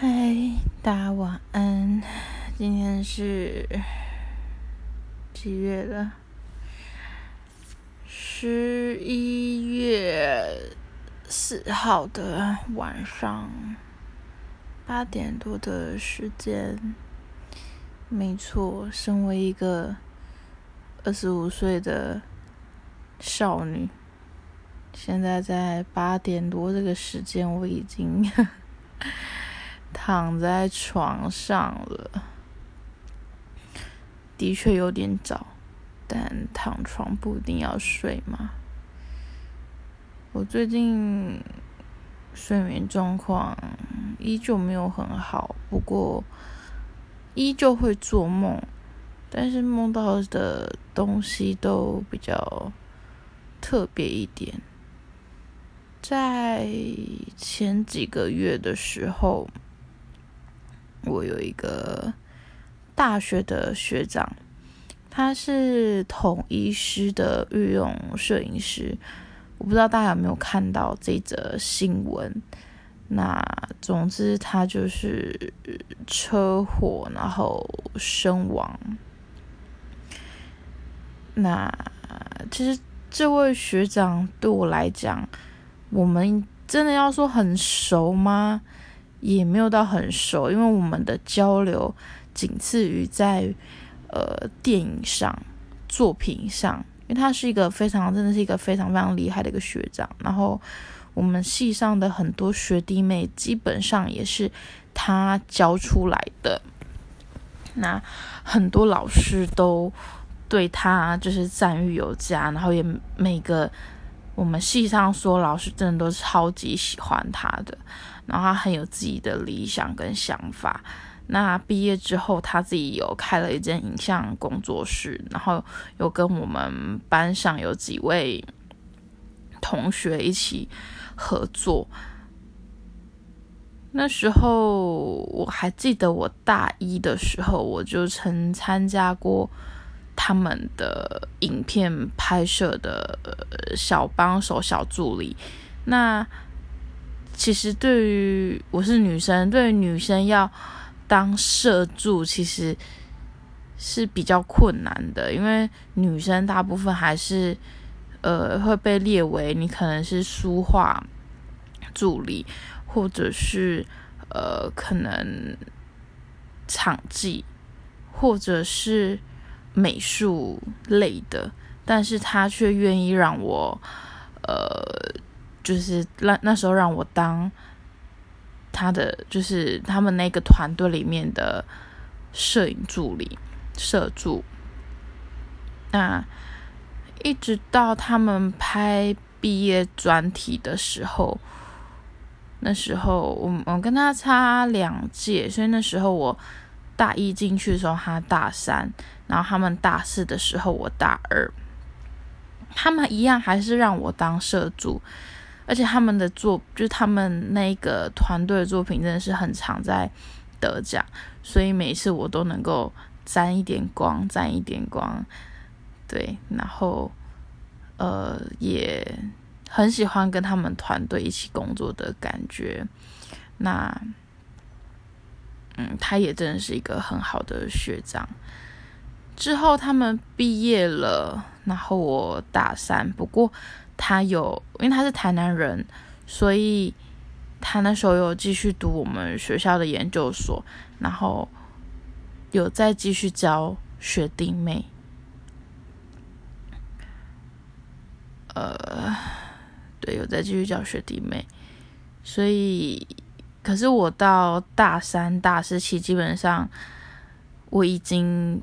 嗨，大家晚安。今天是几月了？十一月四号的晚上八点多的时间。没错，身为一个二十五岁的少女，现在在八点多这个时间，我已经。躺在床上了，的确有点早，但躺床不一定要睡嘛。我最近睡眠状况依旧没有很好，不过依旧会做梦，但是梦到的东西都比较特别一点。在前几个月的时候。我有一个大学的学长，他是统一师的御用摄影师。我不知道大家有没有看到这则新闻。那总之，他就是车祸，然后身亡。那其实这位学长对我来讲，我们真的要说很熟吗？也没有到很熟，因为我们的交流仅次于在呃电影上、作品上，因为他是一个非常真的是一个非常非常厉害的一个学长。然后我们系上的很多学弟妹基本上也是他教出来的，那很多老师都对他就是赞誉有加，然后也每个我们系上说老师真的都超级喜欢他的。然后他很有自己的理想跟想法。那毕业之后，他自己有开了一间影像工作室，然后有跟我们班上有几位同学一起合作。那时候我还记得，我大一的时候，我就曾参加过他们的影片拍摄的小帮手、小助理。那其实对于我是女生，对于女生要当社助，其实是比较困难的，因为女生大部分还是呃会被列为你可能是书画助理，或者是呃可能场记，或者是美术类的，但是他却愿意让我呃。就是那那时候让我当他的，就是他们那个团队里面的摄影助理、摄助。那一直到他们拍毕业专题的时候，那时候我我跟他差两届，所以那时候我大一进去的时候他大三，然后他们大四的时候我大二，他们一样还是让我当摄助。而且他们的作，就是他们那个团队的作品，真的是很常在得奖，所以每次我都能够沾一点光，沾一点光，对，然后呃也很喜欢跟他们团队一起工作的感觉。那嗯，他也真的是一个很好的学长。之后他们毕业了，然后我大三，不过。他有，因为他是台南人，所以他那时候有继续读我们学校的研究所，然后有再继续教学弟妹。呃，对，有在继续教学弟妹，所以，可是我到大三、大四期，基本上我已经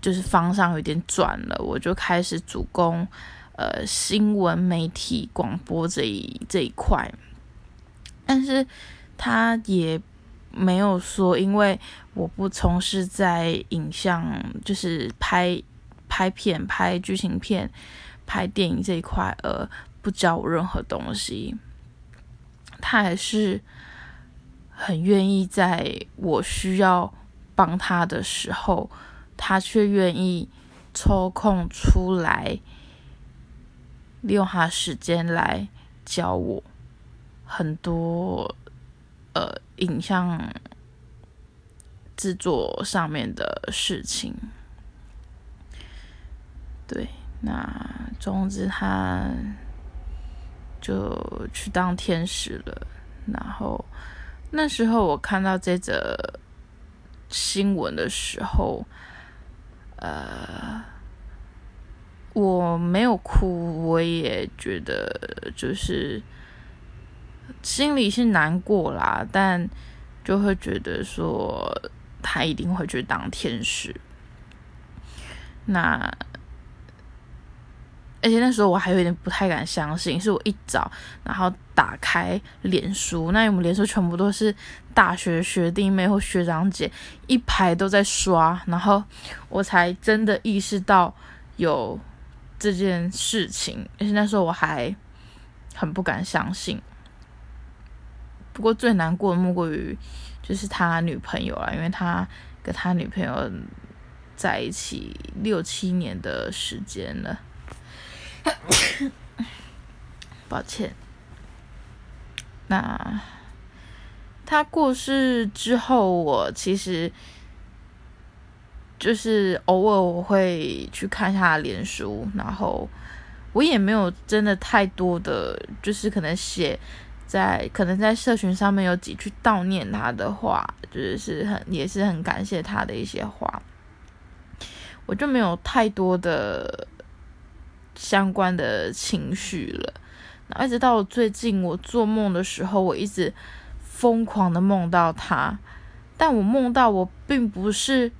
就是方向有点转了，我就开始主攻。呃，新闻媒体广播这一这一块，但是他也没有说，因为我不从事在影像，就是拍拍片、拍剧情片、拍电影这一块，而不教我任何东西。他还是很愿意在我需要帮他的时候，他却愿意抽空出来。利用他时间来教我很多呃影像制作上面的事情。对，那总之他就去当天使了。然后那时候我看到这则新闻的时候，呃，我没有哭，我也觉得就是心里是难过啦，但就会觉得说他一定会去当天使。那。而且那时候我还有点不太敢相信，是我一早然后打开脸书，那我们脸书全部都是大学学弟妹或学长姐，一排都在刷，然后我才真的意识到有这件事情。而且那时候我还很不敢相信。不过最难过的莫过于就是他女朋友啊，因为他跟他女朋友在一起六七年的时间了。抱歉。那他过世之后，我其实就是偶尔我会去看他的脸书，然后我也没有真的太多的，就是可能写在可能在社群上面有几句悼念他的话，就是很也是很感谢他的一些话，我就没有太多的。相关的情绪了，然后一直到最近，我做梦的时候，我一直疯狂的梦到他，但我梦到我并不是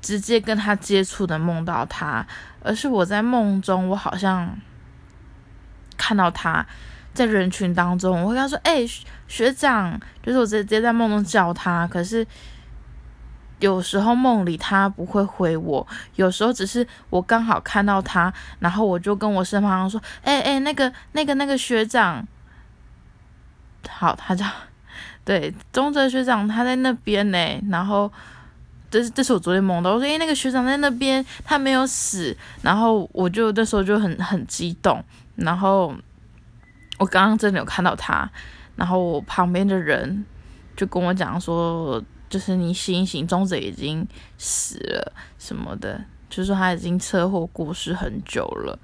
直接跟他接触的梦到他，而是我在梦中，我好像看到他在人群当中，我会跟他说：“哎，学长。”就是我直接在梦中叫他，可是。有时候梦里他不会回我，有时候只是我刚好看到他，然后我就跟我身旁说：“哎哎，那个那个那个学长，好，他叫对中泽学长，他在那边呢。”然后这是这是我昨天梦到，我说：“哎，那个学长在那边，他没有死。”然后我就那时候就很很激动，然后我刚刚真的有看到他，然后我旁边的人就跟我讲说。就是你醒醒，中子已经死了什么的，就是说他已经车祸过世很久了。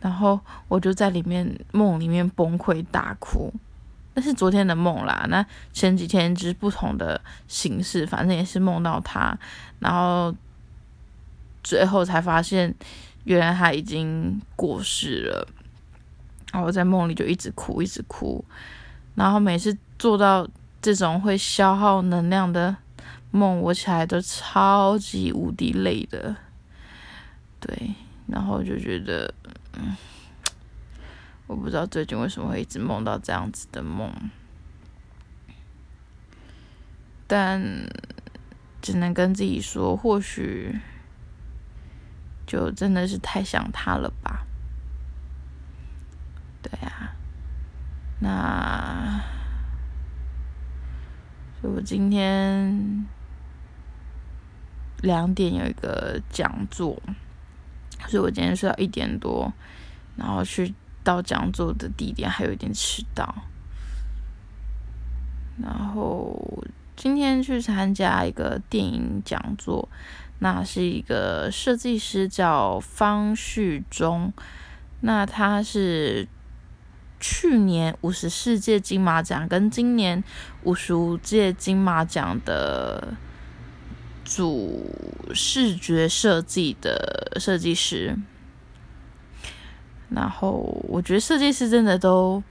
然后我就在里面梦里面崩溃大哭，那是昨天的梦啦。那前几天就是不同的形式，反正也是梦到他，然后最后才发现原来他已经过世了。然后在梦里就一直哭，一直哭，然后每次做到。这种会消耗能量的梦，我起来都超级无敌累的，对，然后就觉得，嗯，我不知道最近为什么会一直梦到这样子的梦，但只能跟自己说，或许就真的是太想他了吧，对啊，那。我今天两点有一个讲座，所以我今天睡到一点多，然后去到讲座的地点还有一点迟到。然后今天去参加一个电影讲座，那是一个设计师叫方旭中，那他是。去年五十四届金马奖跟今年五十五届金马奖的主视觉设计的设计师，然后我觉得设计师真的都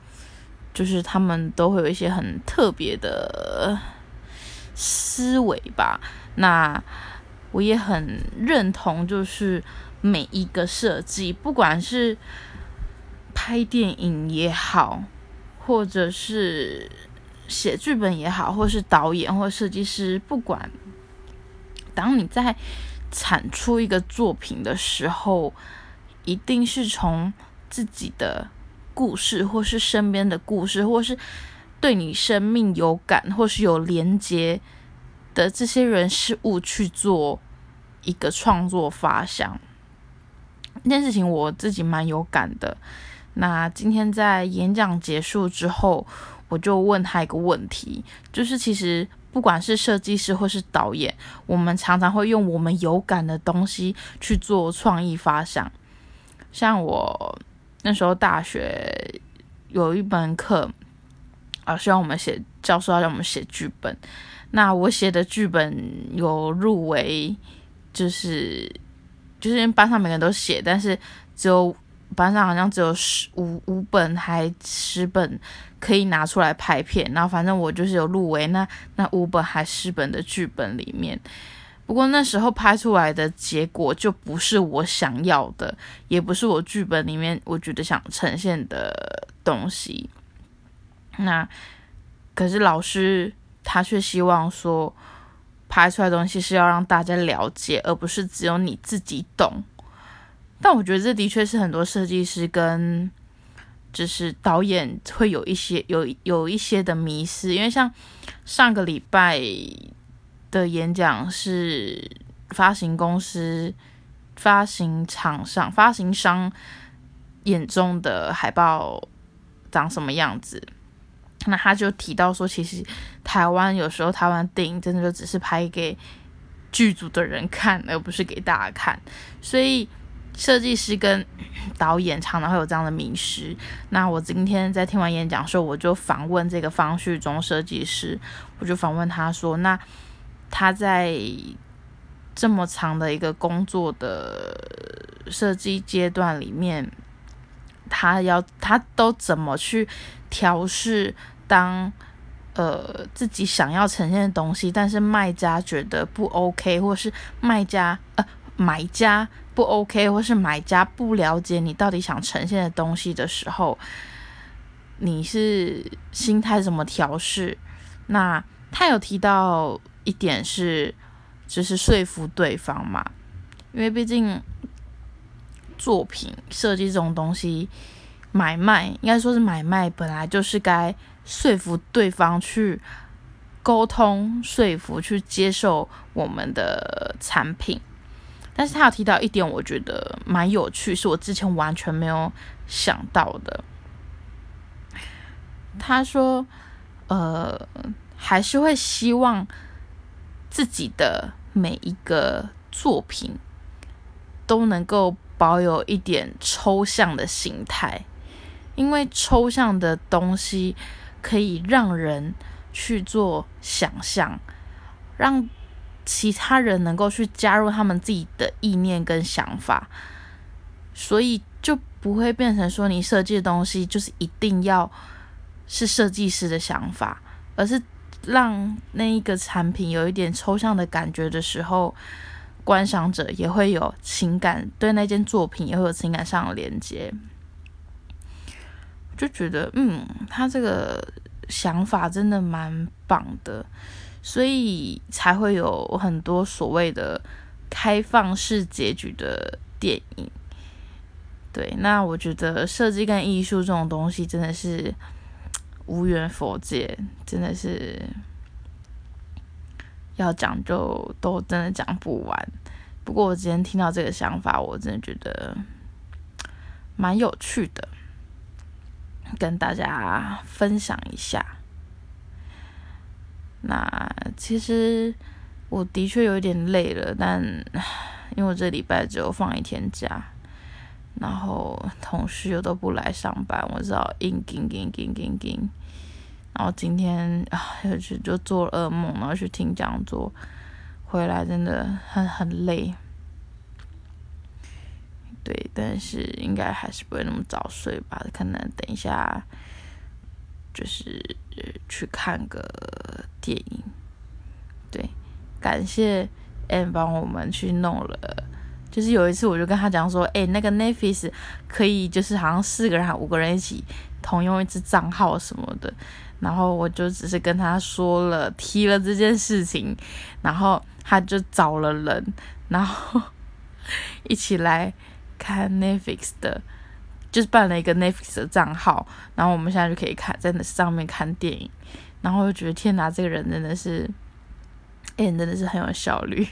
就是他们都会有一些很特别的思维吧。那我也很认同，就是每一个设计，不管是。拍电影也好，或者是写剧本也好，或是导演或设计师，不管，当你在产出一个作品的时候，一定是从自己的故事，或是身边的故事，或是对你生命有感或是有连接的这些人事物去做一个创作发想。这件事情我自己蛮有感的。那今天在演讲结束之后，我就问他一个问题，就是其实不管是设计师或是导演，我们常常会用我们有感的东西去做创意发想。像我那时候大学有一门课，啊，希望我们写教授要让我们写剧本。那我写的剧本有入围，就是就是班上每个人都写，但是只有班上好像只有十五五本还十本可以拿出来拍片。然后反正我就是有入围那那五本还十本的剧本里面。不过那时候拍出来的结果就不是我想要的，也不是我剧本里面我觉得想呈现的东西。那可是老师他却希望说，拍出来东西是要让大家了解，而不是只有你自己懂。但我觉得这的确是很多设计师跟就是导演会有一些有有一些的迷失，因为像上个礼拜。的演讲是发行公司、发行厂商、发行商眼中的海报长什么样子？那他就提到说，其实台湾有时候台湾电影真的就只是拍给剧组的人看，而不是给大家看。所以设计师跟导演常常会有这样的迷失。那我今天在听完演讲的时候，我就访问这个方旭中设计师，我就访问他说，那。他在这么长的一个工作的设计阶段里面，他要他都怎么去调试？当呃自己想要呈现的东西，但是卖家觉得不 OK，或是卖家呃买家不 OK，或是买家不了解你到底想呈现的东西的时候，你是心态怎么调试？那他有提到。一点是，就是说服对方嘛，因为毕竟作品设计这种东西，买卖应该说是买卖，本来就是该说服对方去沟通、说服去接受我们的产品。但是他有提到一点，我觉得蛮有趣，是我之前完全没有想到的。他说，呃，还是会希望。自己的每一个作品都能够保有一点抽象的形态，因为抽象的东西可以让人去做想象，让其他人能够去加入他们自己的意念跟想法，所以就不会变成说你设计的东西就是一定要是设计师的想法，而是。让那一个产品有一点抽象的感觉的时候，观赏者也会有情感，对那件作品也会有情感上的连接。就觉得，嗯，他这个想法真的蛮棒的，所以才会有很多所谓的开放式结局的电影。对，那我觉得设计跟艺术这种东西真的是。无缘佛界，真的是要讲就都真的讲不完。不过我今天听到这个想法，我真的觉得蛮有趣的，跟大家分享一下。那其实我的确有点累了，但因为我这礼拜只有放一天假。然后同事又都不来上班，我知道，硬硬硬硬硬硬。然后今天啊，又去就做噩梦，然后去听讲座，回来真的很很累。对，但是应该还是不会那么早睡吧？可能等一下就是去看个电影。对，感谢 M 帮我们去弄了。就是有一次，我就跟他讲说，哎，那个 Netflix 可以，就是好像四个人还五个人一起同用一支账号什么的。然后我就只是跟他说了，提了这件事情，然后他就找了人，然后一起来看 Netflix 的，就是办了一个 Netflix 的账号，然后我们现在就可以看在那上面看电影。然后我就觉得天哪，这个人真的是，哎，真的是很有效率。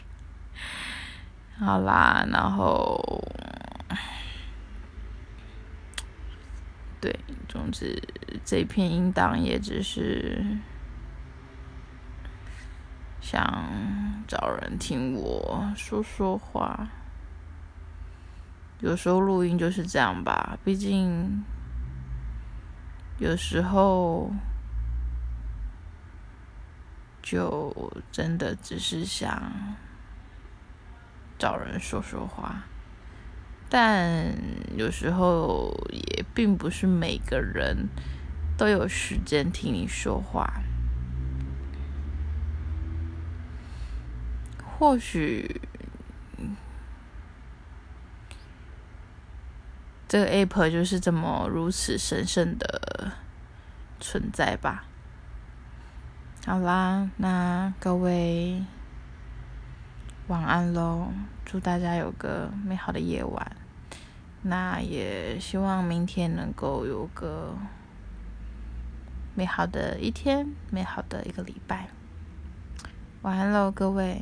好啦，然后对，总之这篇音档也只是想找人听我说说话。有时候录音就是这样吧，毕竟有时候就真的只是想找人说说话，但有时候也并不是每个人都有时间听你说话，或许。这个 app 就是这么如此神圣的存在吧。好啦，那各位晚安喽！祝大家有个美好的夜晚。那也希望明天能够有个美好的一天，美好的一个礼拜。晚安喽，各位。